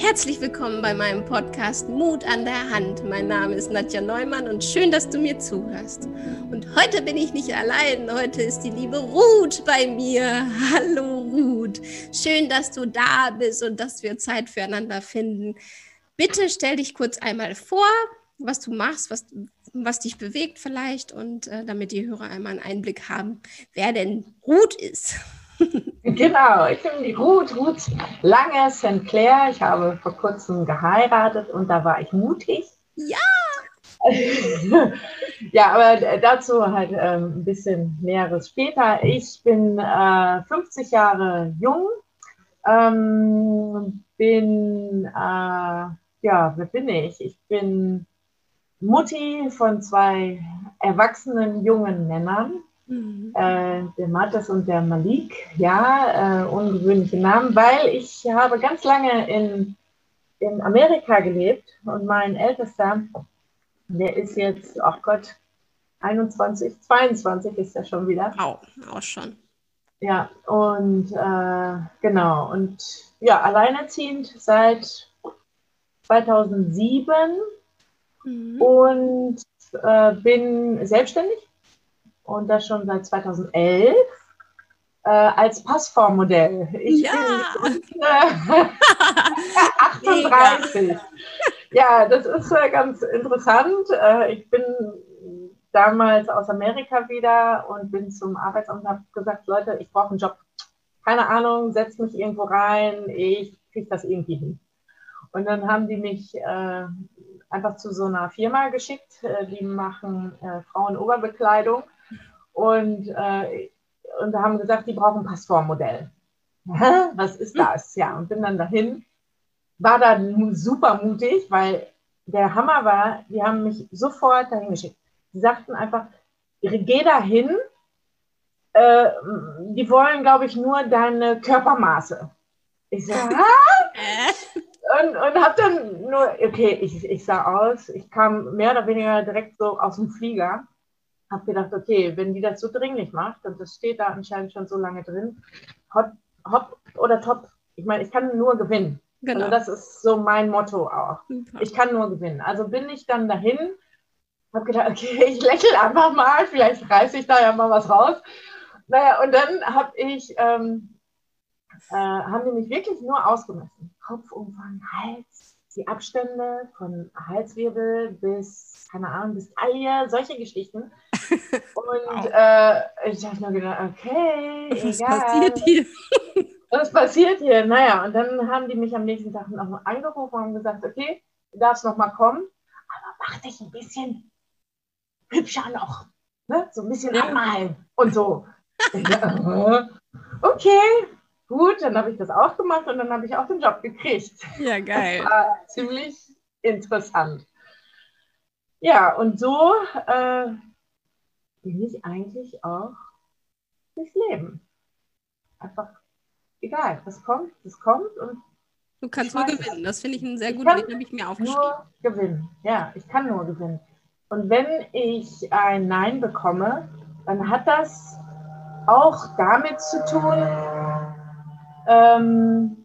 Herzlich willkommen bei meinem Podcast Mut an der Hand. Mein Name ist Nadja Neumann und schön, dass du mir zuhörst. Und heute bin ich nicht allein. Heute ist die liebe Ruth bei mir. Hallo Ruth. Schön, dass du da bist und dass wir Zeit füreinander finden. Bitte stell dich kurz einmal vor, was du machst, was, was dich bewegt vielleicht und äh, damit die Hörer einmal einen Einblick haben, wer denn Ruth ist. Genau, ich bin die Ruth, Ruth Lange St. Clair. Ich habe vor kurzem geheiratet und da war ich mutig. Ja! ja, aber dazu halt äh, ein bisschen Näheres später. Ich bin äh, 50 Jahre jung, ähm, bin, äh, ja, wer bin ich? Ich bin Mutti von zwei erwachsenen jungen Männern. Mhm. Äh, der Matas und der Malik, ja, äh, ungewöhnliche Namen, weil ich habe ganz lange in, in Amerika gelebt und mein Ältester, der ist jetzt, ach Gott, 21, 22 ist er schon wieder. Auch, auch schon. Ja, und äh, genau, und ja, alleinerziehend seit 2007 mhm. und äh, bin selbstständig und das schon seit 2011 äh, als Passformmodell. Ich ja. bin äh, 38. ja, das ist äh, ganz interessant. Äh, ich bin damals aus Amerika wieder und bin zum Arbeitsamt und habe gesagt, Leute, ich brauche einen Job. Keine Ahnung, setzt mich irgendwo rein, ich kriege das irgendwie hin. Und dann haben die mich äh, einfach zu so einer Firma geschickt, äh, die machen äh, Frauenoberbekleidung und, äh, und haben gesagt, die brauchen ein Passformmodell. Was ist das? Ja, und bin dann dahin, war dann super mutig, weil der Hammer war, die haben mich sofort dahin geschickt. Die sagten einfach, geh dahin, äh, die wollen, glaube ich, nur deine Körpermaße. Ich so, und, und habe dann nur, okay, ich, ich sah aus, ich kam mehr oder weniger direkt so aus dem Flieger habe gedacht, okay, wenn die das so dringlich macht, und das steht da anscheinend schon so lange drin, hopp, hopp oder top. Ich meine, ich kann nur gewinnen. Genau. Also das ist so mein Motto auch. Super. Ich kann nur gewinnen. Also bin ich dann dahin, habe gedacht, okay, ich lächle einfach mal, vielleicht reiße ich da ja mal was raus. Naja, und dann habe ich, ähm, äh, haben die mich wirklich nur ausgemessen. Kopfumfang, Hals, die Abstände von Halswirbel bis, keine Ahnung, bis Taille, solche Geschichten. Und äh, ich habe nur gedacht, okay, was egal. passiert hier? Was passiert hier? Naja, und dann haben die mich am nächsten Tag noch angerufen und gesagt, okay, du darfst noch mal kommen, aber mach dich ein bisschen hübscher noch. Ne? So ein bisschen ja. anmalen und so. okay, gut, dann habe ich das auch gemacht und dann habe ich auch den Job gekriegt. Ja, geil. Das war ziemlich interessant. Ja, und so äh, bin ich eigentlich auch durchs Leben. Einfach egal, was kommt, das kommt und Du kannst nur gewinnen. Das finde ich einen sehr guten Weg, habe ich mir aufgeschrieben. Nur gewinnen. Ja, ich kann nur gewinnen. Und wenn ich ein Nein bekomme, dann hat das auch damit zu tun, ähm,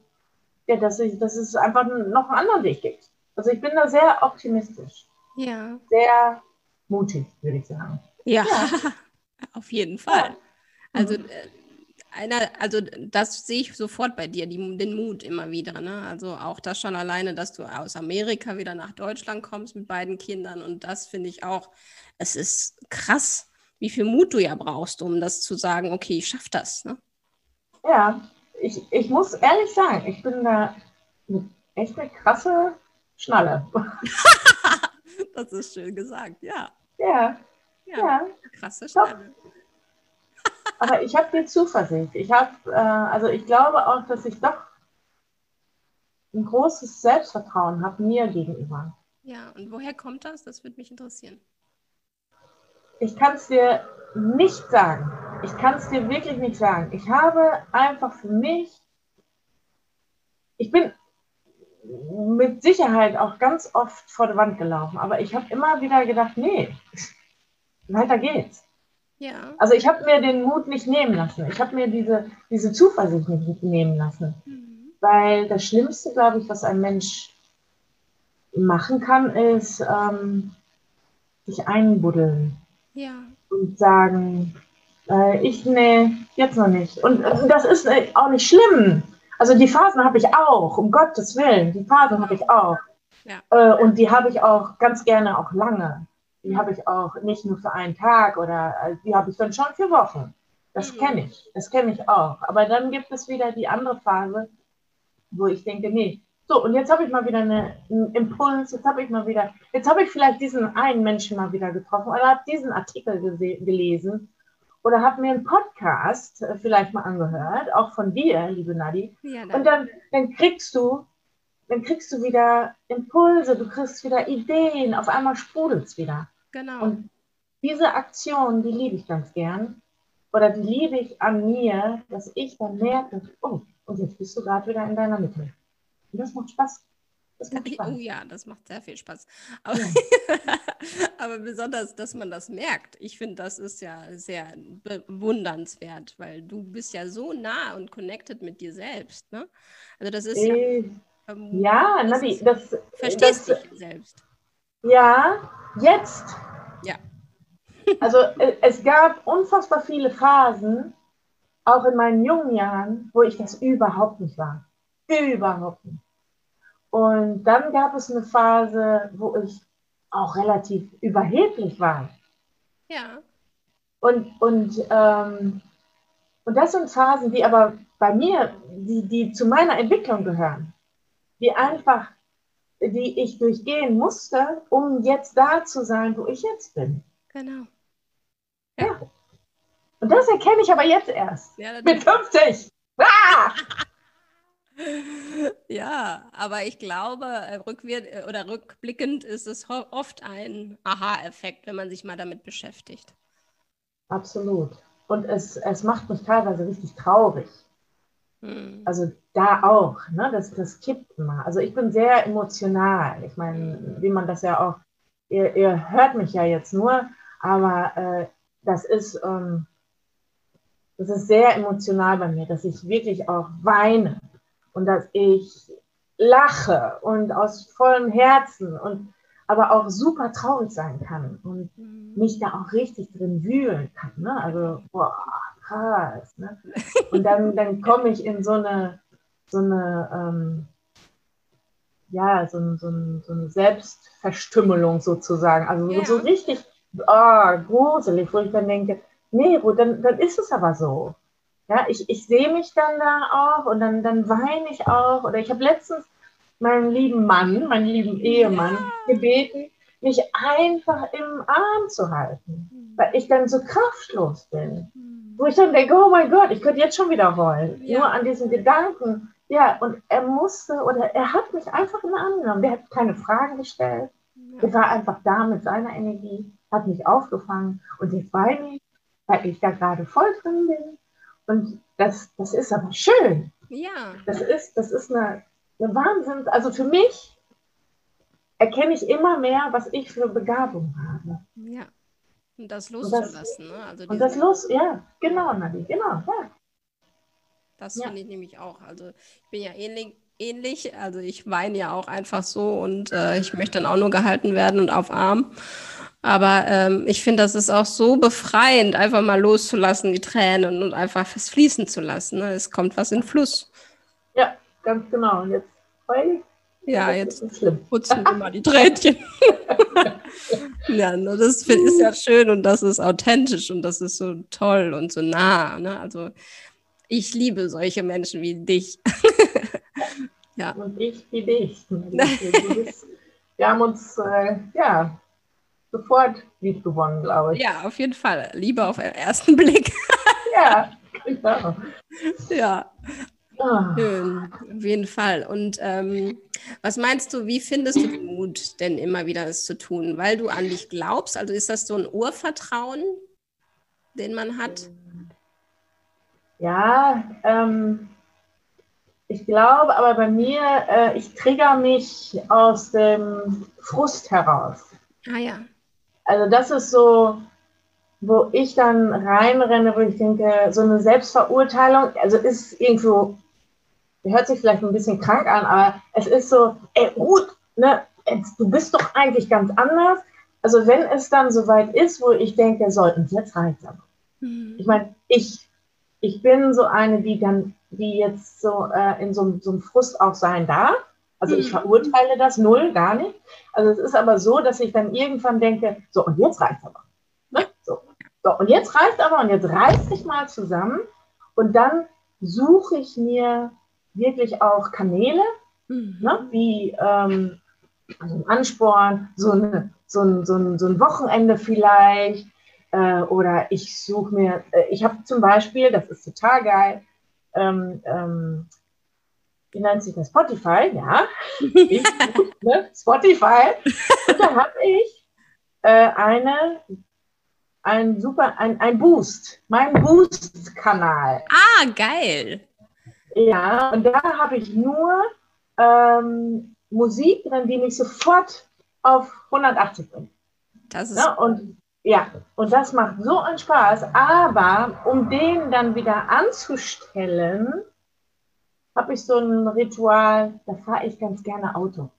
ja, dass, ich, dass es einfach noch einen anderen Weg gibt. Also ich bin da sehr optimistisch. Ja. Sehr mutig, würde ich sagen. Ja, ja. auf jeden Fall. Ja. Also mhm. äh, einer, also das sehe ich sofort bei dir, die, den Mut immer wieder. Ne? Also auch das schon alleine, dass du aus Amerika wieder nach Deutschland kommst mit beiden Kindern. Und das finde ich auch, es ist krass, wie viel Mut du ja brauchst, um das zu sagen, okay, ich schaffe das. Ne? Ja, ich, ich muss ehrlich sagen, ich bin da echt eine krasse Schnalle. das ist schön gesagt, ja. Ja, ja, ja. krasse Stelle. Aber ich habe viel Zuversicht. Ich habe, äh, also ich glaube auch, dass ich doch ein großes Selbstvertrauen habe mir gegenüber. Ja, und woher kommt das? Das würde mich interessieren. Ich kann es dir nicht sagen. Ich kann es dir wirklich nicht sagen. Ich habe einfach für mich, ich bin mit Sicherheit auch ganz oft vor der Wand gelaufen, aber ich habe immer wieder gedacht, nee, weiter geht's. Ja. Also ich habe mir den Mut nicht nehmen lassen. Ich habe mir diese, diese Zuversicht nicht nehmen lassen. Mhm. weil das Schlimmste, glaube ich, was ein Mensch machen kann, ist ähm, sich einbuddeln Ja. und sagen, äh, ich, nee, jetzt noch nicht. Und äh, das ist äh, auch nicht schlimm. Also die Phasen habe ich auch, um Gottes Willen, die Phasen habe ich auch. Ja. Äh, und die habe ich auch ganz gerne auch lange. Die habe ich auch nicht nur für einen Tag oder äh, die habe ich dann schon für Wochen. Das Mhm. kenne ich, das kenne ich auch. Aber dann gibt es wieder die andere Phase, wo ich denke, nee, so, und jetzt habe ich mal wieder eine, einen Impuls, jetzt habe ich mal wieder, jetzt habe ich vielleicht diesen einen Menschen mal wieder getroffen oder habe diesen Artikel gelesen oder habe mir einen Podcast äh, vielleicht mal angehört, auch von dir, liebe Nadi. Ja, Und dann, dann, dann kriegst du, dann kriegst du wieder Impulse, du kriegst wieder Ideen, auf einmal sprudelt es wieder. Genau. Und diese Aktion, die liebe ich ganz gern. Oder die liebe ich an mir, dass ich dann merke, oh, und jetzt bist du gerade wieder in deiner Mitte. Und das macht Spaß. Das macht Spaß. Oh ja, das macht sehr viel Spaß. Aber, Ja. aber besonders, dass man das merkt. Ich finde, das ist ja sehr bewundernswert, weil du bist ja so nah und connected mit dir selbst. Ne? Also das ist ja, Äh, ähm, ja, das Nadi, ist- das, verstehst das, dich selbst. Ja, jetzt. Ja. Also äh, es gab unfassbar viele Phasen, auch in meinen jungen Jahren, wo ich das überhaupt nicht war. Überhaupt nicht. Und dann gab es eine Phase, wo ich auch relativ überheblich war. Ja, Und, und, ähm, und das sind Phasen, die aber bei mir, die, die zu meiner Entwicklung gehören, die einfach, die ich durchgehen musste, um jetzt da zu sein, wo ich jetzt bin. genau. Und das erkenne ich aber jetzt erst. Ja, Mit 50. Ah! Ja, aber ich glaube, äh, rückwirk äh, oder rückblickend ist es oft ein Aha-Effekt, wenn man sich mal damit beschäftigt. Absolut. Und es, es macht mich teilweise richtig traurig. Hm. Also da auch, ne? das, das kippt immer. Also ich bin sehr emotional. Ich meine, wie man das ja auch, ihr, ihr hört mich ja jetzt nur, aber äh, das ist, ähm, das ist sehr emotional bei mir, dass ich wirklich auch weine und dass ich lache und aus vollem Herzen und aber auch super traurig sein kann und Hm. mich da auch richtig drin wühlen kann. Ne? Also, boah, krass. Ne? Und dann, dann komme ich in so eine, so eine, ähm, ja, so, ein- so, ein- so eine Selbstverstümmelung sozusagen. Also Ja. so richtig oh, gruselig, wo ich dann denke, nee, dann, dann ist es aber so. Ja, ich, ich sehe mich dann da auch und dann, dann weine ich auch. Oder ich habe letztens meinen lieben Mann, meinen lieben Ehemann gebeten, mich einfach im Arm zu halten, weil ich dann so kraftlos bin. Wo ich dann denke, oh mein Gott, ich könnte jetzt schon wieder heulen. Ja. Nur an diesen Gedanken. Ja, und er musste oder er hat mich einfach in den Arm genommen. Der hat keine Fragen gestellt. Er Ja. war einfach da mit seiner Energie, hat mich aufgefangen und jetzt weine ich, weil ich da gerade voll drin bin. Und das, das ist aber schön. ja, Das ist, das ist eine, eine Wahnsinn. Also für mich erkenne ich immer mehr, was ich für Begabung habe. ja. Und das das- loszulassen. Ne? Also Und das los, ja, genau, Nadi, genau, ja. Das Ja. finde ich nämlich auch. Also ich bin ja ähnlich, ähnlich. Also ich weine ja auch einfach so und äh, ich möchte dann auch nur gehalten werden und auf Arm. Aber ähm, ich finde, das ist auch so befreiend, einfach mal loszulassen, die Tränen und einfach es fließen zu lassen. Ne? Es kommt was in Fluss. Ja, ganz genau. Und jetzt heul ich. Ja, Das jetzt putzen wir mal die Tränchen. ja, ne, das ist ja schön und das ist authentisch und das ist so toll und so nah. Ne? Also ich liebe solche Menschen wie dich. ja. Und ich wie dich. Wir haben uns, äh, ja, sofort lieb gewonnen, glaube ich. Ja, auf jeden Fall. Liebe auf den ersten Blick. Ja, genau. ja, Ah. schön. Auf jeden Fall. Und ähm, was meinst du, wie findest du den Mut, denn immer wieder es zu tun? Weil du an dich glaubst? Also ist das so ein Urvertrauen, den man hat? Ja, ähm, ich glaube, aber bei mir, äh, ich trigger mich aus dem Frust heraus. Ah ja. Also das ist so, wo ich dann reinrenne, wo ich denke, so eine Selbstverurteilung, also ist irgendwo hört sich vielleicht ein bisschen krank an, aber es ist so, ey, gut, ne, du bist doch eigentlich ganz anders. Also wenn es dann soweit ist, wo ich denke, sollten jetzt reicht aber. Mhm. Ich meine, ich, ich bin so eine, die dann, die jetzt so äh, in so, so einem Frust auch sein darf. Also ich mhm. verurteile das null, gar nicht. Also es ist aber so, dass ich dann irgendwann denke, so und jetzt reicht aber. Ne? So. so, und jetzt reicht aber und jetzt reiß ich mal zusammen und dann suche ich mir wirklich auch Kanäle, mhm. ne, wie ähm, also ein Ansporn, so, eine, so, ein, so, ein, so ein Wochenende vielleicht. Äh, oder ich suche mir, äh, ich habe zum Beispiel, das ist total geil, ähm, ähm, wie nennt sich das? Spotify, ja. ne? Spotify. Und da habe ich äh, eine, ein super, ein, ein Boost, mein Boost-Kanal. Ah, geil. Ja, und da habe ich nur ähm, Musik drin, die mich sofort auf 180 bringt. Das ist ja, und ja, und das macht so einen Spaß. Aber um den dann wieder anzustellen, habe ich so ein Ritual, da fahre ich ganz gerne Auto.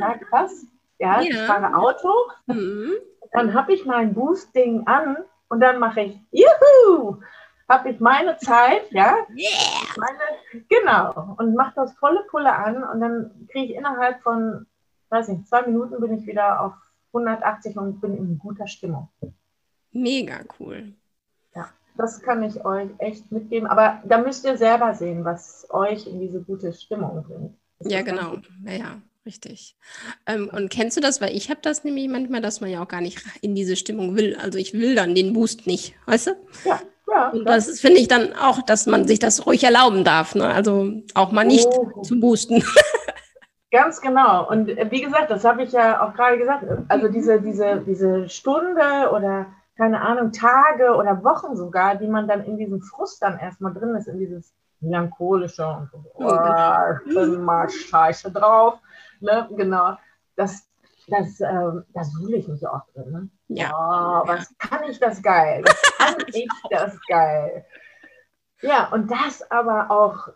Aha. krass. Ja, ja, ich fahre Auto. Mhm. Dann habe ich mein Boost-Ding an und dann mache ich Juhu! Habe ich meine Zeit, ja, yeah. meine, genau, und mache das volle Pulle an und dann kriege ich innerhalb von, weiß nicht, zwei Minuten bin ich wieder auf 180 und bin in guter Stimmung. Mega cool. Ja, das kann ich euch echt mitgeben, aber da müsst ihr selber sehen, was euch in diese gute Stimmung bringt. Ja, genau, ja, ja. Richtig. Ähm, und kennst du das? Weil ich habe das nämlich manchmal, dass man ja auch gar nicht in diese Stimmung will. Also ich will dann den Boost nicht, weißt du? Ja, ja, und das finde ich dann auch, dass man sich das ruhig erlauben darf. Ne? Also auch mal nicht oh. zu boosten. Ganz genau. Und äh, wie gesagt, das habe ich ja auch gerade gesagt. Also diese, diese, diese Stunde oder keine Ahnung, Tage oder Wochen sogar, die man dann in diesem Frust dann erstmal drin ist, in dieses melancholische und so, oh, ich bin mal scheiße drauf. Ne? Genau. Das, das, äh, das suhle ich nicht oft drin. Ne? Ja. Oh, was kann ich das geil? Was kann ich das geil? Ja, und das aber auch,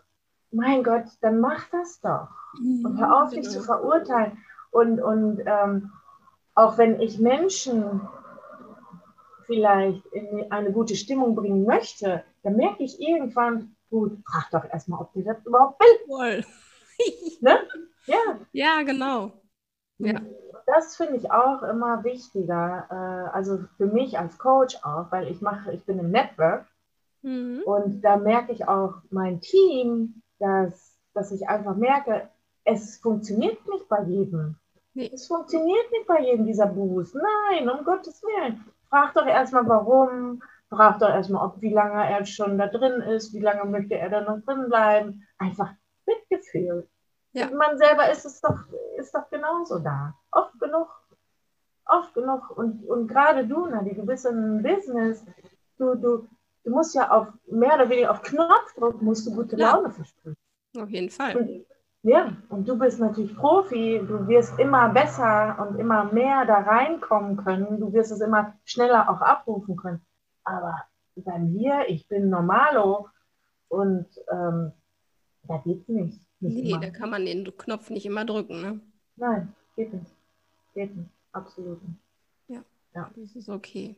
mein Gott, dann mach das doch. Und hör auf, dich zu genau. verurteilen. Und, und ähm, auch wenn ich Menschen vielleicht in eine gute Stimmung bringen möchte, dann merke ich irgendwann, gut, frag doch erstmal, ob die das überhaupt will. ne? Ja. Ja, genau. Ja das finde ich auch immer wichtiger. Äh, also für mich als Coach auch, weil ich mache, ich bin im Network mhm. und da merke ich auch mein Team, dass, dass ich einfach merke, es funktioniert nicht bei jedem. Nee. Es funktioniert nicht bei jedem dieser Boost. Nein, um Gottes Willen. Frag doch erstmal warum. Frag doch erstmal, ob wie lange er schon da drin ist, wie lange möchte er da noch drin bleiben. Einfach Mitgefühl. Ja. Man selber ist es doch, ist doch genauso da. Oft genug. Oft genug. Und, und gerade du, Nadi, du bist in Business. Du, du, du musst ja auf mehr oder weniger auf Knopfdruck musst du gute ja. Laune versprechen. Auf jeden Fall. Und, ja, und du bist natürlich Profi, du wirst immer besser und immer mehr da reinkommen können, du wirst es immer schneller auch abrufen können. Aber bei mir, ich bin Normalo und ähm, da geht's nicht. Nee, immer. da kann man den Knopf nicht immer drücken, ne? Nein, geht nicht. Geht nicht. Absolut nicht. Ja, ja. das ist okay.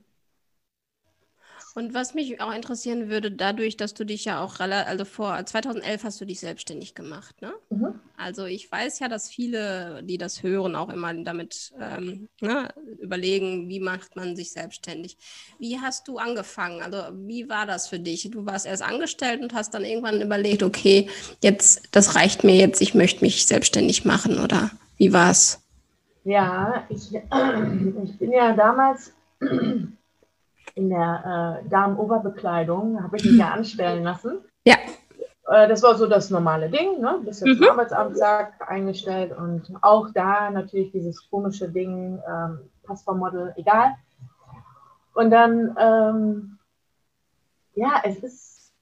Und was mich auch interessieren würde, dadurch, dass du dich ja auch also vor 2011 hast du dich selbstständig gemacht, ne? Mhm. Also ich weiß ja, dass viele, die das hören, auch immer damit ähm, ne, überlegen, wie macht man sich selbstständig. Wie hast du angefangen? Also wie war das für dich? Du warst erst angestellt und hast dann irgendwann überlegt, okay, jetzt das reicht mir jetzt, ich möchte mich selbstständig machen oder wie war es? Ja, ich, ich bin ja damals in der äh, Damenoberbekleidung, habe ich mich ja anstellen lassen. Ja. Äh, das war so das normale Ding, ne? Bist jetzt mhm. Arbeitsamt sagt, eingestellt und auch da natürlich dieses komische Ding, ähm, Passformmodel, egal. Und dann, ähm, ja, es ist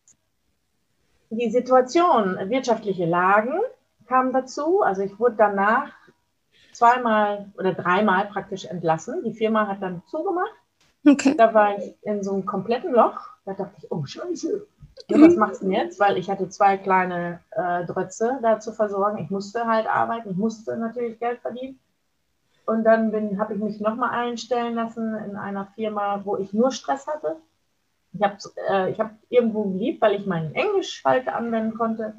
die Situation, wirtschaftliche Lagen kamen dazu. Also ich wurde danach zweimal oder dreimal praktisch entlassen. Die Firma hat dann zugemacht. Okay. Da war ich in so einem kompletten Loch. Da dachte ich, oh Scheiße, Ja, was machst du denn jetzt? Weil ich hatte zwei kleine äh, Drötze da zu versorgen. Ich musste halt arbeiten, ich musste natürlich Geld verdienen. Und dann habe ich mich nochmal einstellen lassen in einer Firma, wo ich nur Stress hatte. Ich habe äh, hab irgendwo geliebt, weil ich meinen Englisch halt anwenden konnte.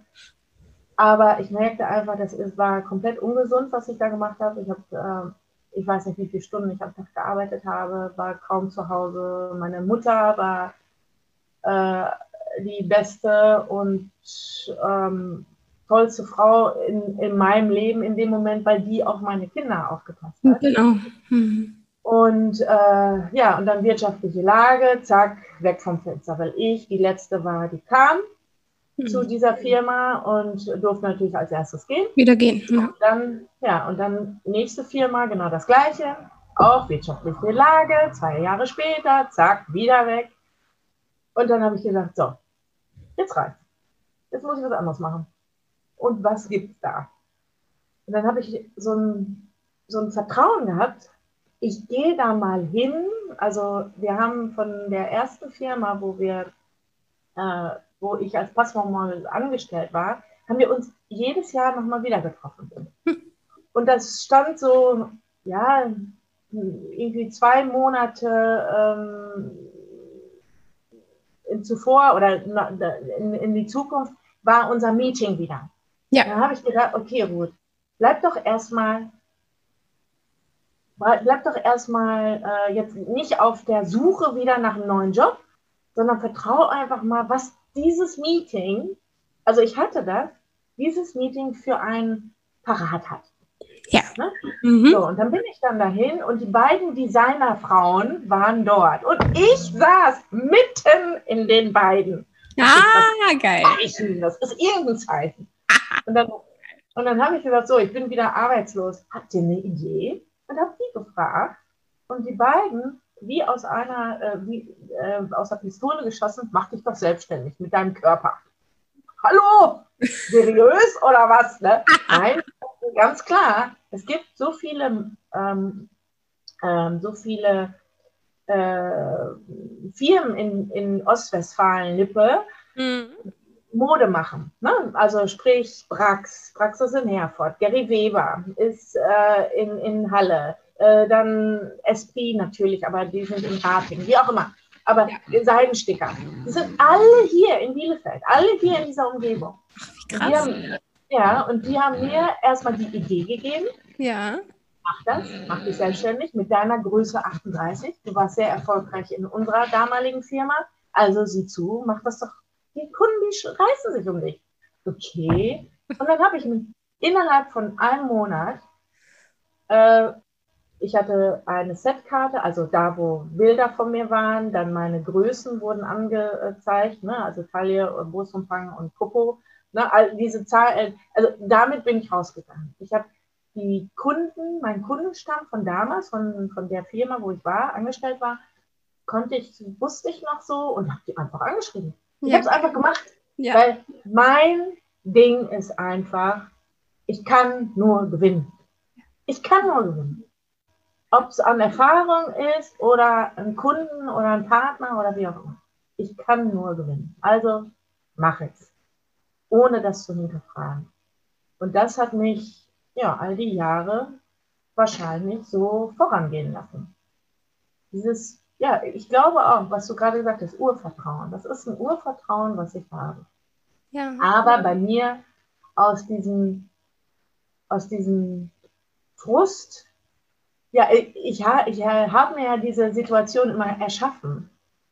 Aber ich merkte einfach, das ist, war komplett ungesund, was ich da gemacht habe. Ich habe, äh, weiß nicht, wie viele Stunden ich am Tag gearbeitet habe, war kaum zu Hause. Meine Mutter war äh, die beste und ähm, tollste Frau in, in meinem Leben in dem Moment, weil die auf meine Kinder aufgepasst hat. Genau. Mhm. Und äh, ja, und dann wirtschaftliche Lage, zack, weg vom Fenster, weil ich die letzte war, die kam. Zu dieser Firma und durfte natürlich als erstes gehen. Wieder gehen. Ja. Und dann, ja, und dann nächste Firma, genau das gleiche, auch wirtschaftliche Lage, zwei Jahre später, zack, wieder weg. Und dann habe ich gesagt, so, jetzt reicht. Jetzt muss ich was anderes machen. Und was gibt es da? Und dann habe ich so ein, so ein Vertrauen gehabt, ich gehe da mal hin. Also wir haben von der ersten Firma, wo wir, äh, wo ich als Passformmodel angestellt war, haben wir uns jedes Jahr nochmal wieder getroffen. Und das stand so, ja, irgendwie zwei Monate ähm, zuvor oder in, in, die Zukunft war unser Meeting wieder. Ja. Da habe ich gedacht, okay, Ruth, bleib doch erstmal, bleib doch erstmal äh, jetzt nicht auf der Suche wieder nach einem neuen Job, sondern vertraue einfach mal, was dieses Meeting, also ich hatte das, dieses Meeting für einen parat hat. Ja. Ne? Mhm. So, und dann bin ich dann dahin und die beiden Designerfrauen waren dort. Und ich saß mitten in den beiden. Ah, geil. Zeichen, das ist irgendein Zeichen. Und dann, und dann habe ich gesagt, so, ich bin wieder arbeitslos. Habt ihr eine Idee? Und habe die gefragt. Und die beiden, wie aus einer, äh, wie, äh, aus der Pistole geschossen, mach dich doch selbstständig mit deinem Körper. Hallo? Seriös oder was? Ne? Nein, ganz klar. Es gibt so viele, ähm, ähm, so viele äh, Firmen in, in Ostwestfalen-Lippe, mhm. Mode machen. Ne? Also sprich Brax, Brax ist in Herford, Gary Weber ist äh, in, in Halle, äh, dann Esprit natürlich, aber die sind in Rating, wie auch immer. Aber ja. Seidensticker, die sind alle hier in Bielefeld, alle hier in dieser Umgebung. Ach, krass. Haben, ja, und die haben mir erstmal die Idee gegeben. Ja. Mach das, mach dich selbstständig mit deiner Größe 38. Du warst sehr erfolgreich in unserer damaligen Firma. Also sieh zu, mach das doch die Kunden, die reißen sich um dich. Okay. Und dann habe ich innerhalb von einem Monat, äh, ich hatte eine Setkarte, also da, wo Bilder von mir waren, dann meine Größen wurden angezeigt, ne? also Taille, Brustumfang und Popo. Ne? Also diese Zahl, äh, also damit bin ich rausgegangen. Ich habe die Kunden, mein Kundenstamm von damals, von, von der Firma, wo ich war, angestellt war, konnte ich, wusste ich noch so und habe die einfach angeschrieben. Ich ja. habe es einfach gemacht, ja. weil mein Ding ist einfach, ich kann nur gewinnen. Ich kann nur gewinnen. Ob es an Erfahrung ist oder ein Kunden oder ein Partner oder wie auch immer. Ich kann nur gewinnen. Also mach es. Ohne das zu hinterfragen. Und das hat mich ja all die Jahre wahrscheinlich so vorangehen lassen. Dieses ja, ich glaube auch, was du gerade gesagt hast, Urvertrauen. Das ist ein Urvertrauen, was ich habe. Ja. Aber bei mir aus diesem, aus diesem Frust, ja, ich, ich, ich habe mir ja diese Situation immer erschaffen.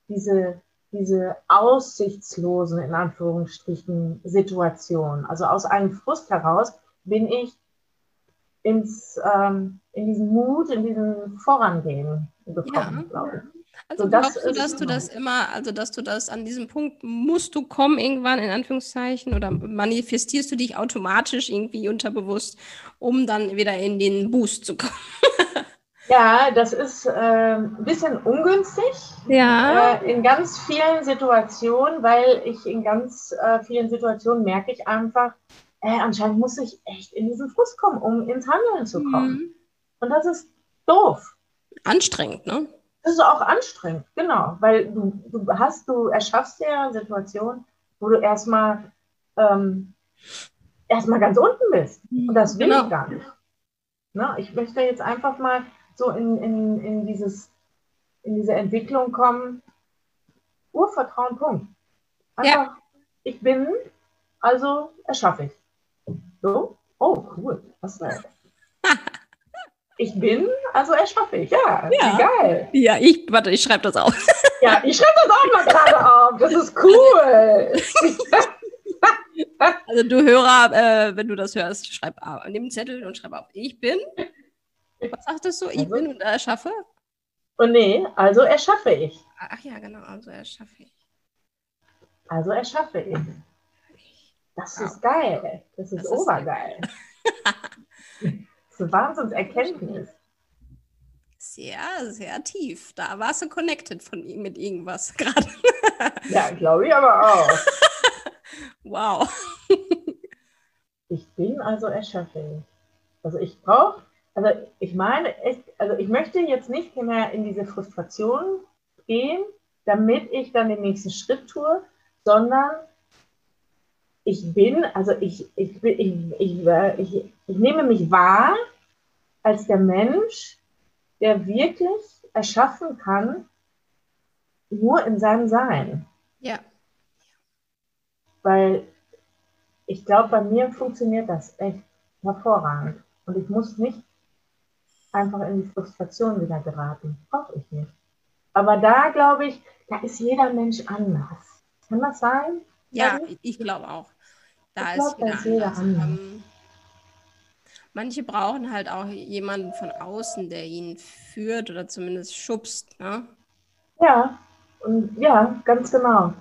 Diese, diese aussichtslosen, in Anführungsstrichen, Situation. Also aus einem Frust heraus bin ich ins, ähm, in diesen Mut, in diesen Vorangehen gekommen, ja. glaube ich. Also so, glaubst du, dass du das immer, also dass du das an diesem Punkt musst du kommen irgendwann in Anführungszeichen oder manifestierst du dich automatisch irgendwie unterbewusst, um dann wieder in den Boost zu kommen? ja, das ist äh, ein bisschen ungünstig. Ja. Äh, in ganz vielen Situationen, weil ich in ganz äh, vielen Situationen merke ich einfach, äh, anscheinend muss ich echt in diesen Frust kommen, um ins Handeln zu kommen. Mhm. Und das ist doof. Anstrengend, ne? Das ist auch anstrengend, genau, weil du, du hast, du erschaffst ja Situationen, wo du erstmal ähm, erstmal ganz unten bist. Und das will genau. ich gar nicht. Ne? Ich möchte jetzt einfach mal so in, in, in, dieses, in diese Entwicklung kommen. Urvertrauen, Punkt. Einfach, ja. ich bin, also erschaffe ich. So, oh, cool. Was Ich bin, also erschaffe ich. Ja, ja. geil. Ja, ich, warte, ich schreibe das auf. Ja, ich schreibe das auch mal gerade auf. Das ist cool. Also du Hörer, äh, wenn du das hörst, schreib auf. Nimm einen Zettel und schreib auf. Ich bin. Was sagtest du? Ich also, bin und erschaffe? Oh nee, also erschaffe ich. Ach ja, genau, also erschaffe ich. Also erschaffe ich. Das wow. ist geil. Das ist das obergeil. das ist Wahnsinnserkenntnis. Sehr, sehr tief. Da warst du connected von ihm mit irgendwas gerade. ja, glaube ich aber auch. wow. ich bin also erschaffe. Also ich brauche, also ich meine, ich, also ich möchte jetzt nicht mehr in diese Frustration gehen, damit ich dann den nächsten Schritt tue, sondern ich bin, also ich, ich, ich, ich, ich, ich nehme mich wahr als der Mensch, der wirklich erschaffen kann, nur in seinem Sein. Ja. Weil ich glaube, bei mir funktioniert das echt hervorragend. Und ich muss nicht einfach in die Frustration wieder geraten. Brauche ich nicht. Aber da glaube ich, da ist jeder Mensch anders. Kann das sein? Ja, ich glaube auch. Da ich ist glaub, jeder anders. Ähm, manche brauchen halt auch jemanden von außen, der ihn führt oder zumindest schubst. Ne? Ja, und ja, ganz genau.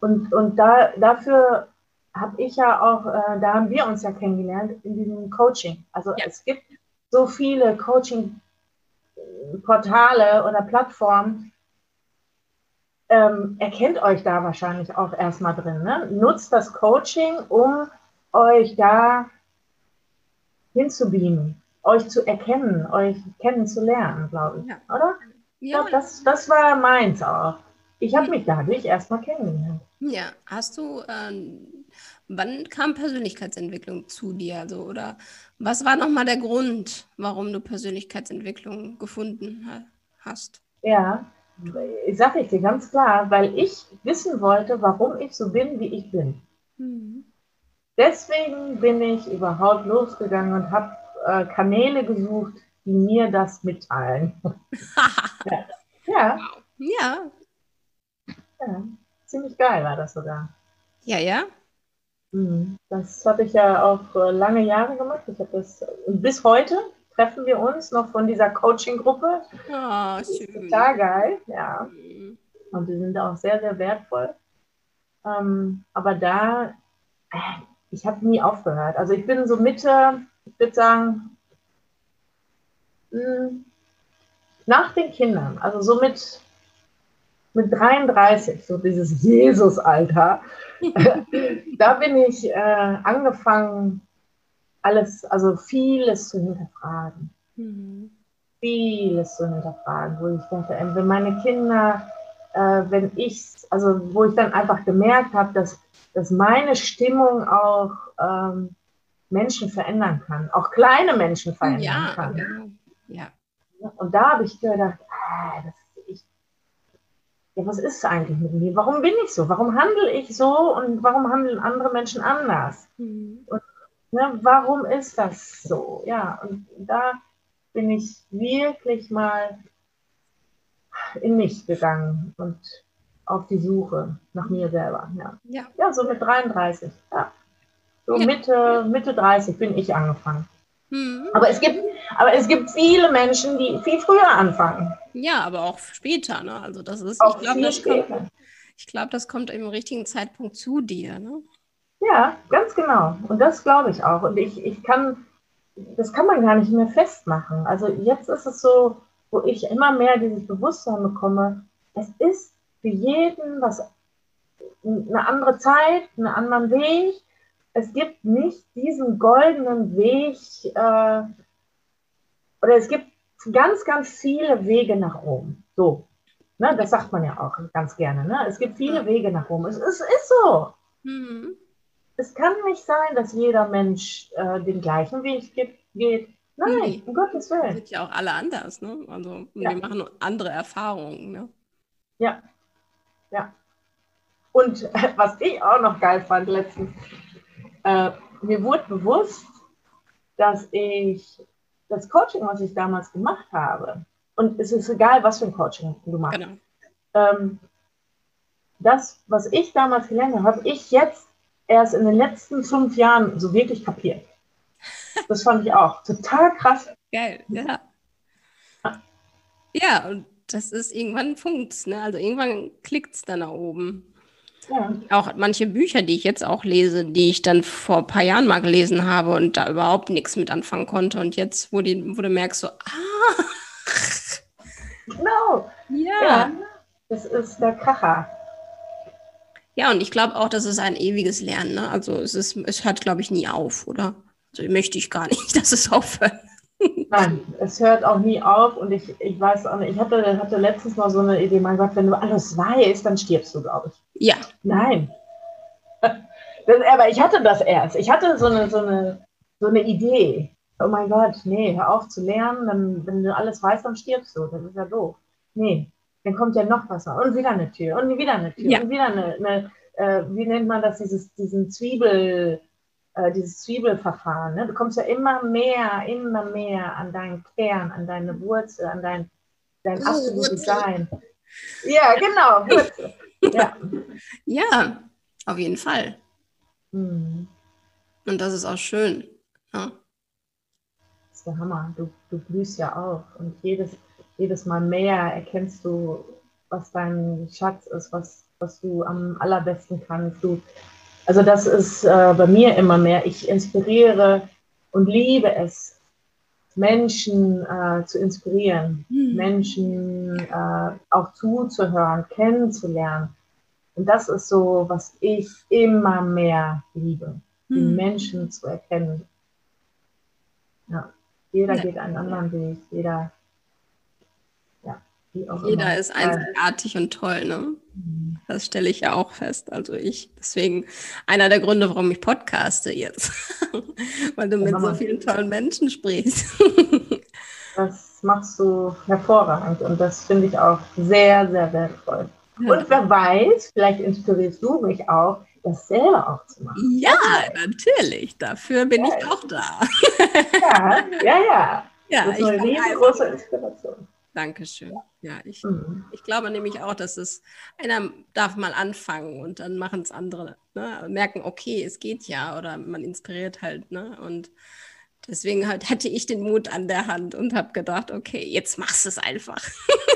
Und, und da, dafür habe ich ja auch, äh, da haben wir uns ja kennengelernt in diesem Coaching. Also ja. es gibt so viele Coaching-Portale oder Plattformen, ähm, erkennt euch da wahrscheinlich auch erstmal drin. Ne? Nutzt das Coaching, um euch da hinzubeamen, euch zu erkennen, euch kennenzulernen, glaube ich, ja. oder? Ja. Ich glaube, das, das war meins auch. Ich habe mich dadurch erstmal kennengelernt. Ja, hast du, ähm, wann kam Persönlichkeitsentwicklung zu dir? Also, oder was war nochmal der Grund, warum du Persönlichkeitsentwicklung gefunden hast? Ja, sage ich dir ganz klar, weil ich wissen wollte, warum ich so bin, wie ich bin. Mhm. Deswegen bin ich überhaupt losgegangen und habe äh, Kanäle gesucht, die mir das mitteilen. ja. Ja. Ja. ja. Ziemlich geil war das sogar. Ja, ja. Mhm. Das habe ich ja auch äh, lange Jahre gemacht. Ich habe das bis heute treffen wir uns noch von dieser Coaching-Gruppe. Ah, schön. Total geil, ja. Mhm. Und die sind auch sehr, sehr wertvoll. Ähm, aber da, äh, ich habe nie aufgehört. Also ich bin so Mitte, ich würde sagen, hm, nach den Kindern, also so mit, mit 33, so dieses Jesus-Alter, da bin ich äh, angefangen, alles, also vieles zu hinterfragen. Mhm. Vieles zu hinterfragen, wo ich dachte, äh, wenn meine Kinder, äh, wenn ich, also wo ich dann einfach gemerkt habe, dass, dass meine Stimmung auch ähm, Menschen verändern kann, auch kleine Menschen verändern ja, kann. Genau. Ja. Und da habe ich gedacht, ah, das, ja, was ist eigentlich mit mir? Warum bin ich so? Warum handle ich so und warum handeln andere Menschen anders? Mhm. Und Ne, warum ist das so? Ja, und da bin ich wirklich mal in mich gegangen und auf die Suche nach mir selber. Ja, ja. ja so mit 33. Ja. So ja. Mitte, Mitte 30 bin ich angefangen. Mhm. Aber, es gibt, aber es gibt viele Menschen, die viel früher anfangen. Ja, aber auch später. Ne? Also das ist, auch ich glaube, das, kommt, glaub, das kommt im richtigen Zeitpunkt zu dir. Ne? Ja, ganz genau. Und das glaube ich auch. Und ich, ich kann, das kann man gar nicht mehr festmachen. Also jetzt ist es so, wo ich immer mehr dieses Bewusstsein bekomme, es ist für jeden was eine andere Zeit, einen anderen Weg. Es gibt nicht diesen goldenen Weg äh, oder es gibt ganz, ganz viele Wege nach Rom. So, ne, das sagt man ja auch ganz gerne. Ne? Es gibt viele Wege nach Rom. Es ist, ist so. Mhm. Es kann nicht sein, dass jeder Mensch äh, den gleichen Weg geht. Nein, nee. um Gottes Willen. Sind ja auch alle anders, ne? Also ja. wir machen andere Erfahrungen, ne? Ja, ja. Und was ich auch noch geil fand letztens, äh, mir wurde bewusst, dass ich das Coaching, was ich damals gemacht habe, und es ist egal, was für ein Coaching du machst, genau. ähm, das, was ich damals gelernt habe, habe ich jetzt erst in den letzten fünf Jahren so wirklich kapiert. Das fand ich auch total krass. Geil, ja. Ja, und das ist irgendwann Punkt. Ne? Also irgendwann klickt es dann nach oben. Ja. Auch manche Bücher, die ich jetzt auch lese, die ich dann vor ein paar Jahren mal gelesen habe und da überhaupt nichts mit anfangen konnte. Und jetzt, wo, die, wo du merkst, so, ah. Genau. Ja. ja. Das ist der Kracher. Ja, und ich glaube auch, das ist ein ewiges Lernen. Ne? Also es, ist, es hört, glaube ich, nie auf, oder? Also möchte ich gar nicht, dass es aufhört. Nein, es hört auch nie auf und ich, ich weiß auch nicht, ich hatte, hatte letztens mal so eine Idee, mein Gott, wenn du alles weißt, dann stirbst du, glaube ich. Ja. Nein. Das, aber ich hatte das erst. Ich hatte so eine, so eine, so eine Idee. Oh mein Gott, nee, hör auf zu lernen, dann, wenn du alles weißt, dann stirbst du. Das ist ja doof. Nee, dann kommt ja noch was und wieder eine Tür und wieder eine Tür ja. und wieder eine, eine äh, wie nennt man das, dieses, diesen Zwiebel, äh, dieses Zwiebelverfahren. Ne? Du kommst ja immer mehr, immer mehr an deinen Kern, an deine Wurzel, an dein, dein absolutes Sein. Ja, genau, Wurzel. ja. ja, auf jeden Fall. Mhm. Und das ist auch schön. Ja. Das ist der Hammer. Du, du blühst ja auf und jedes, jedes Mal mehr erkennst du, was dein Schatz ist, was, was du am allerbesten kannst. Du, also das ist äh, bei mir immer mehr. Ich inspiriere und liebe es, Menschen äh, zu inspirieren, mhm. Menschen äh, auch zuzuhören, kennenzulernen. Und das ist so, was ich immer mehr liebe, mhm. die hm. Menschen zu erkennen. Ja, jeder ja. geht einen anderen Weg, jeder jeder ist einzigartig und toll, ne? Das stelle ich ja auch fest. Also ich, deswegen einer der Gründe, warum ich podcaste jetzt. Weil du mit so vielen tollen Menschen sprichst. das machst du hervorragend und das finde ich auch sehr, sehr wertvoll. Und wer weiß, vielleicht inspirierst du mich auch, das selber auch zu machen. Ja, natürlich. Dafür bin ja. ich auch da. ja, ja, ja. ja das ist eine riesengroße Inspiration. Dankeschön. Ja, ich, mhm. ich glaube nämlich auch, dass es einer darf mal anfangen und dann machen es andere. Ne? Merken, okay, es geht ja oder man inspiriert halt. Ne? Und deswegen halt hatte ich den Mut an der Hand und habe gedacht, okay, jetzt machst du es einfach.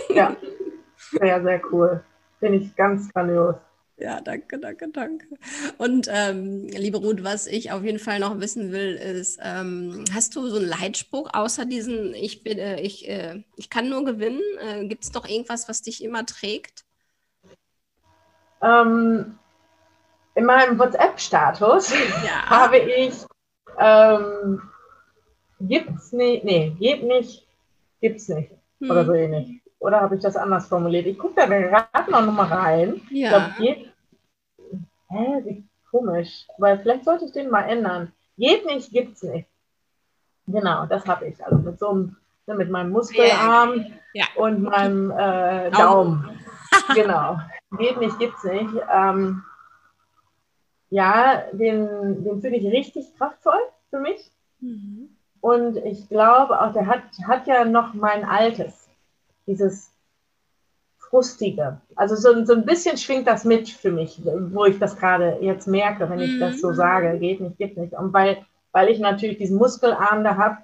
ja, sehr, sehr cool. Finde ich ganz grandios. Ja, danke, danke, danke. Und ähm, liebe Ruth, was ich auf jeden Fall noch wissen will, ist, ähm, hast du so einen Leitspruch außer diesen, ich bin, äh, ich, äh, ich kann nur gewinnen? Äh, Gibt es noch irgendwas, was dich immer trägt? Ähm, in meinem WhatsApp-Status ja. habe ich ähm, gibt's nicht, nee, geht nicht, gibt's nicht. Hm. Oder so ähnlich. Oder habe ich das anders formuliert? Ich gucke da gerade noch mal rein. Ja. Ich glaub, geht, hä, wie komisch. Weil vielleicht sollte ich den mal ändern. Geht nicht, gibt's nicht. Genau, das habe ich. Also mit so einem, ne, mit meinem Muskelarm ja. und meinem äh, Daumen. genau. Geht nicht, gibt's nicht. Ähm, ja, den, den finde ich richtig kraftvoll für mich. Mhm. Und ich glaube auch, der hat, hat ja noch mein altes dieses Frustige. Also so, so ein bisschen schwingt das mit für mich, wo ich das gerade jetzt merke, wenn ich das so mhm. sage, geht nicht, geht nicht. Und weil, weil ich natürlich diesen Muskelarm da habe,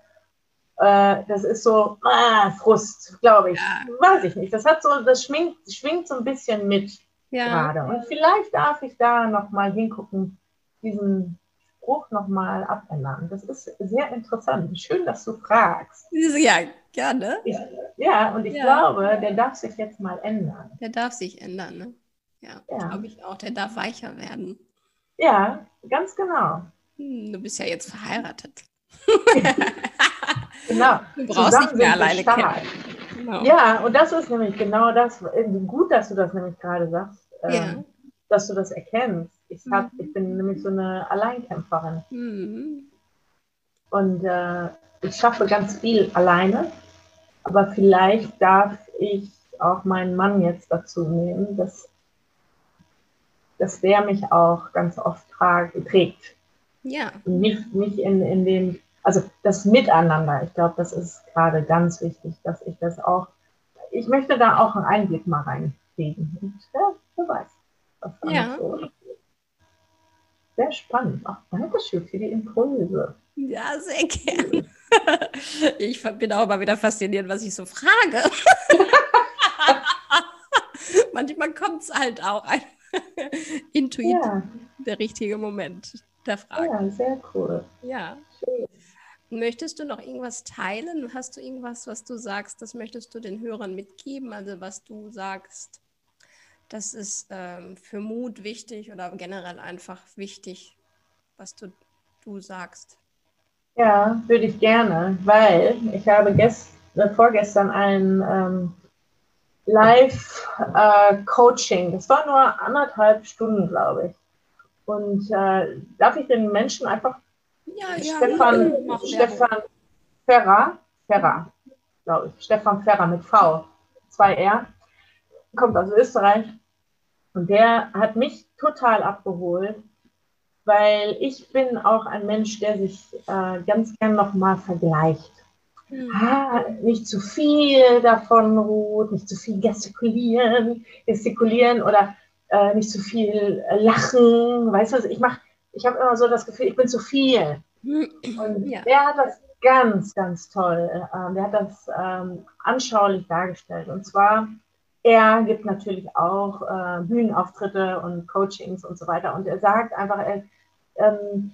äh, das ist so ah, Frust, glaube ich. Ja. Weiß ich nicht. Das hat so, das schwingt, schwingt so ein bisschen mit ja. gerade. Und vielleicht darf ich da nochmal hingucken, diesen Spruch nochmal abändern. Das ist sehr interessant. Schön, dass du fragst. Ja, gerne. Ich, ja, und ich ja. glaube, der darf sich jetzt mal ändern. Der darf sich ändern, ne? Ja, ja. glaube ich auch. Der darf weicher werden. Ja, ganz genau. Hm, du bist ja jetzt verheiratet. genau. Du brauchst Zusammen nicht mehr alleine kämpfen. Genau. Ja, und das ist nämlich genau das. Gut, dass du das nämlich gerade sagst, äh, ja. dass du das erkennst. Ich, hab, mhm. ich Ich bin nämlich so eine Alleinkämpferin. Mhm. Und äh, ich schaffe ganz viel alleine, aber vielleicht darf ich auch meinen Mann jetzt dazu nehmen, dass, dass der mich auch ganz oft trägt. Ja. Nicht, nicht in, in dem, also das Miteinander, ich glaube, das ist gerade ganz wichtig, dass ich das auch, ich möchte da auch einen Einblick mal reinkriegen. Und ja, wer weiß, was ja. so Sehr spannend. Ach, danke schön für die Impulse. Ja, sehr gern. Ich bin auch mal wieder fasziniert, was ich so frage. Manchmal kommt es halt auch intuitiv ja. der richtige Moment der Frage. Ja, sehr cool. Ja. Schön. Möchtest du noch irgendwas teilen? Hast du irgendwas, was du sagst, das möchtest du den Hörern mitgeben? Also was du sagst, das ist ähm, für Mut wichtig oder generell einfach wichtig, was du, du sagst? Ja, würde ich gerne, weil ich habe gest, äh, vorgestern ein ähm, Live-Coaching, äh, das war nur anderthalb Stunden, glaube ich. Und äh, darf ich den Menschen einfach ja, ja, Stefan, Stefan Ferrer, Ferrer, glaube ich, Stefan Ferrer mit V, 2R, kommt aus Österreich. Und der hat mich total abgeholt, weil ich bin auch ein Mensch, der sich äh, ganz gern nochmal vergleicht. Mhm. Ah, nicht zu viel davon ruht, nicht zu viel gestikulieren, gestikulieren oder äh, nicht zu viel lachen. Weißt du, ich mache, ich habe immer so das Gefühl, ich bin zu viel. Und ja. der hat das ganz, ganz toll, äh, der hat das ähm, anschaulich dargestellt. Und zwar, er gibt natürlich auch äh, Bühnenauftritte und Coachings und so weiter. Und er sagt einfach, er, ähm,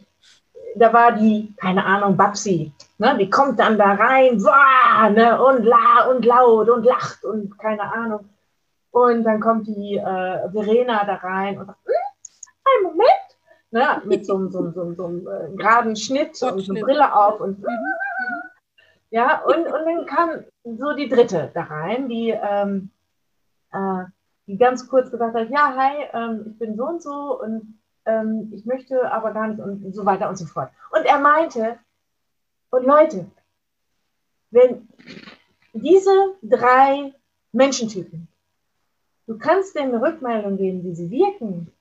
da war die, keine Ahnung, Babsi, ne, die kommt dann da rein, wah, ne, und la und laut und lacht und keine Ahnung. Und dann kommt die äh, Verena da rein und sagt, hm, ein Moment, ne, mit so, so, so, so einem äh, geraden Schnitt und so eine Brille auf und mhm. ja, und, und dann kam so die dritte da rein, die, ähm, äh, die ganz kurz gesagt hat, ja, hi, ähm, ich bin so und so und ähm, ich möchte aber gar nicht und so weiter und so fort. Und er meinte, und Leute, wenn diese drei Menschentypen, du kannst denen eine Rückmeldung geben, wie sie wirken,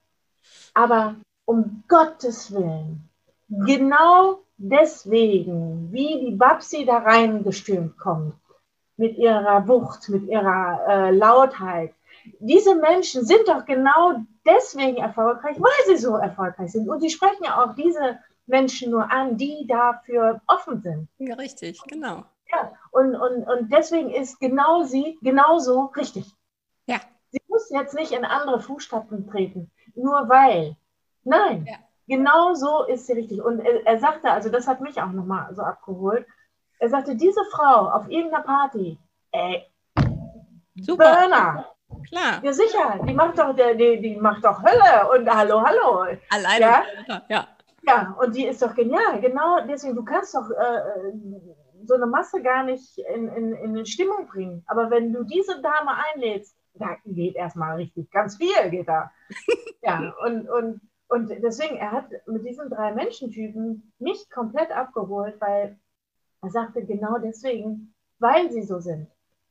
aber um Gottes Willen, genau deswegen, wie die Babsi da reingestürmt kommt, mit ihrer Wucht, mit ihrer äh, Lautheit, diese Menschen sind doch genau deswegen erfolgreich, weil sie so erfolgreich sind. Und sie sprechen ja auch diese Menschen nur an, die dafür offen sind. Ja, richtig, genau. Ja, und, und, und deswegen ist genau sie genauso richtig. Ja. Sie muss jetzt nicht in andere Fußstapfen treten, nur weil. Nein, ja. genau so ist sie richtig. Und er, er sagte, also das hat mich auch nochmal so abgeholt, er sagte, diese Frau auf irgendeiner Party, ey, Super. Burner, Klar. Ja, sicher. Die macht doch, die, die macht doch Hölle und hallo, hallo. Alleine. Ja? ja. Ja, und die ist doch genial. Genau deswegen, du kannst doch äh, so eine Masse gar nicht in, in, in eine Stimmung bringen. Aber wenn du diese Dame einlädst, da geht erstmal richtig ganz viel, geht da. ja, und, und, und deswegen, er hat mit diesen drei Menschentypen mich komplett abgeholt, weil er sagte, genau deswegen, weil sie so sind,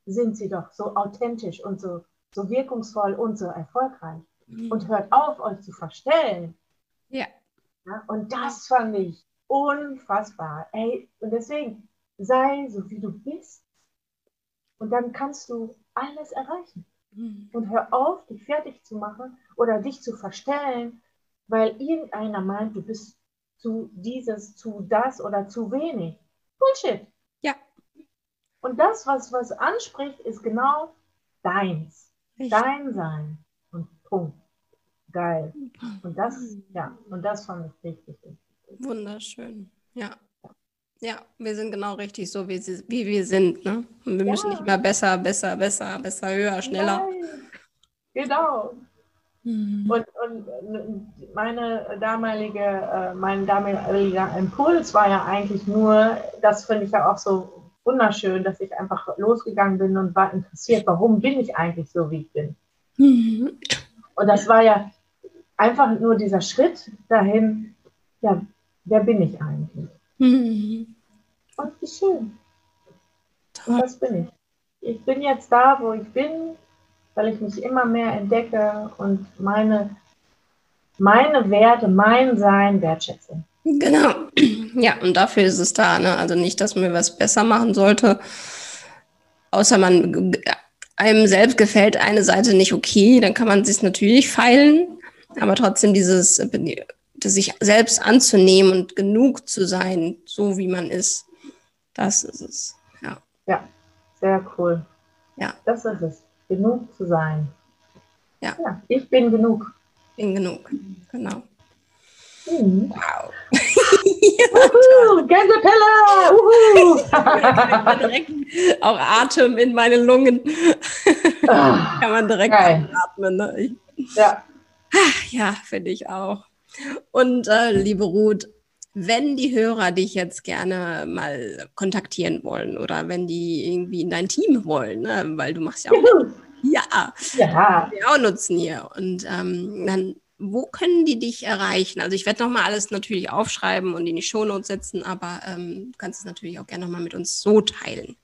sind sie doch so authentisch und so so wirkungsvoll und so erfolgreich. Mhm. Und hört auf, euch zu verstellen. Ja. ja. Und das fand ich unfassbar. Ey, und deswegen, sei so, wie du bist. Und dann kannst du alles erreichen. Mhm. Und hör auf, dich fertig zu machen oder dich zu verstellen, weil irgendeiner meint, du bist zu dieses, zu das oder zu wenig. Bullshit. Ja. Und das, was, was anspricht, ist genau deins. Richtig. Dein Sein. Und Punkt. Geil. Und das, ja, und das fand ich richtig. Wunderschön. Ja. Ja, wir sind genau richtig so, wie, sie, wie wir sind. Ne? Und wir ja. müssen nicht mehr besser, besser, besser, besser, höher, schneller. Nein. Genau. Mhm. Und, und meine damalige, äh, mein damaliger Impuls war ja eigentlich nur, das finde ich ja auch so wunderschön, dass ich einfach losgegangen bin und war interessiert, warum bin ich eigentlich so, wie ich bin. Mhm. Und das war ja, einfach nur dieser Schritt dahin, ja, wer bin ich eigentlich? Mhm. Und wie schön. Toll. Das bin ich. Ich bin jetzt da, wo ich bin, weil ich mich immer mehr entdecke und meine, meine Werte, mein Sein wertschätze. Genau. Ja, und dafür ist es da. Ne? Also nicht, dass man was besser machen sollte, außer man einem selbst gefällt eine Seite nicht okay, dann kann man sich natürlich feilen, aber trotzdem dieses sich selbst anzunehmen und genug zu sein, so wie man ist, das ist es. Ja, ja sehr cool. Ja. Das ist es. Genug zu sein. Ja. ja ich bin genug. Bin genug, genau. Mhm. Wow. Uhu, direkt auch Atem in meine Lungen. Ah, Kann man direkt atmen. Ne? Ja. Ja, finde ich auch. Und äh, liebe Ruth, wenn die Hörer dich jetzt gerne mal kontaktieren wollen oder wenn die irgendwie in dein Team wollen, ne? weil du machst ja auch, Juhu. ja, ja. wir auch nutzen hier. Und ähm, dann wo können die dich erreichen? Also ich werde nochmal alles natürlich aufschreiben und in die Shownotes setzen, aber ähm, du kannst es natürlich auch gerne nochmal mit uns so teilen.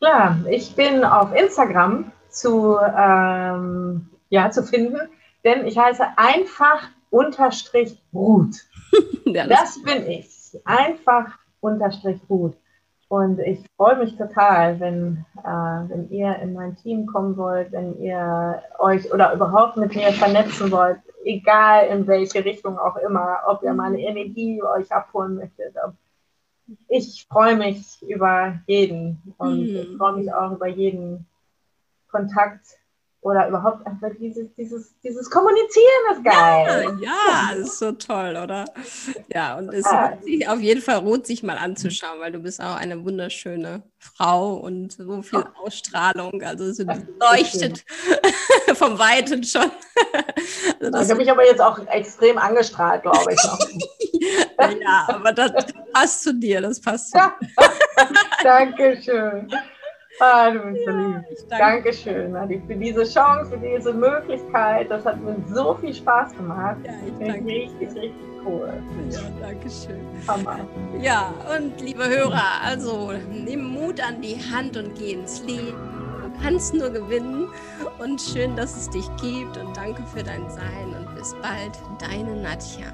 Klar, ich bin auf Instagram zu, ähm, ja, zu finden, denn ich heiße einfach unterstrich Ruth. ja, das, das bin ich. Einfach unterstrich Ruth. Und ich freue mich total, wenn, äh, wenn ihr in mein Team kommen wollt, wenn ihr euch oder überhaupt mit mir vernetzen wollt, egal in welche Richtung auch immer, ob ihr meine Energie euch abholen möchtet. Ich freue mich über jeden und mhm. ich freue mich auch über jeden Kontakt oder überhaupt einfach dieses, dieses, dieses Kommunizieren ist geil. Ja, ja, ist so toll, oder? Ja, und es ah. sich auf jeden Fall rot, sich mal anzuschauen, weil du bist auch eine wunderschöne Frau und so viel. Ausstrahlung. Also es leuchtet vom Weiten schon. Also ich habe mich aber jetzt auch extrem angestrahlt, glaube ich. ja, aber das passt zu dir, das passt zu dir. Dankeschön. Ah, du bist so lieb. Danke. Dankeschön, Adi, für diese Chance, für diese Möglichkeit. Das hat mir so viel Spaß gemacht. Ja, ich danke. Richtig, richtig cool. Ja, danke schön. Hammer. Ja, und liebe Hörer, also nimm Mut an die Hand und geh ins Leben. Du kannst nur gewinnen. Und schön, dass es dich gibt. Und danke für dein Sein. Und bis bald, deine Nadja.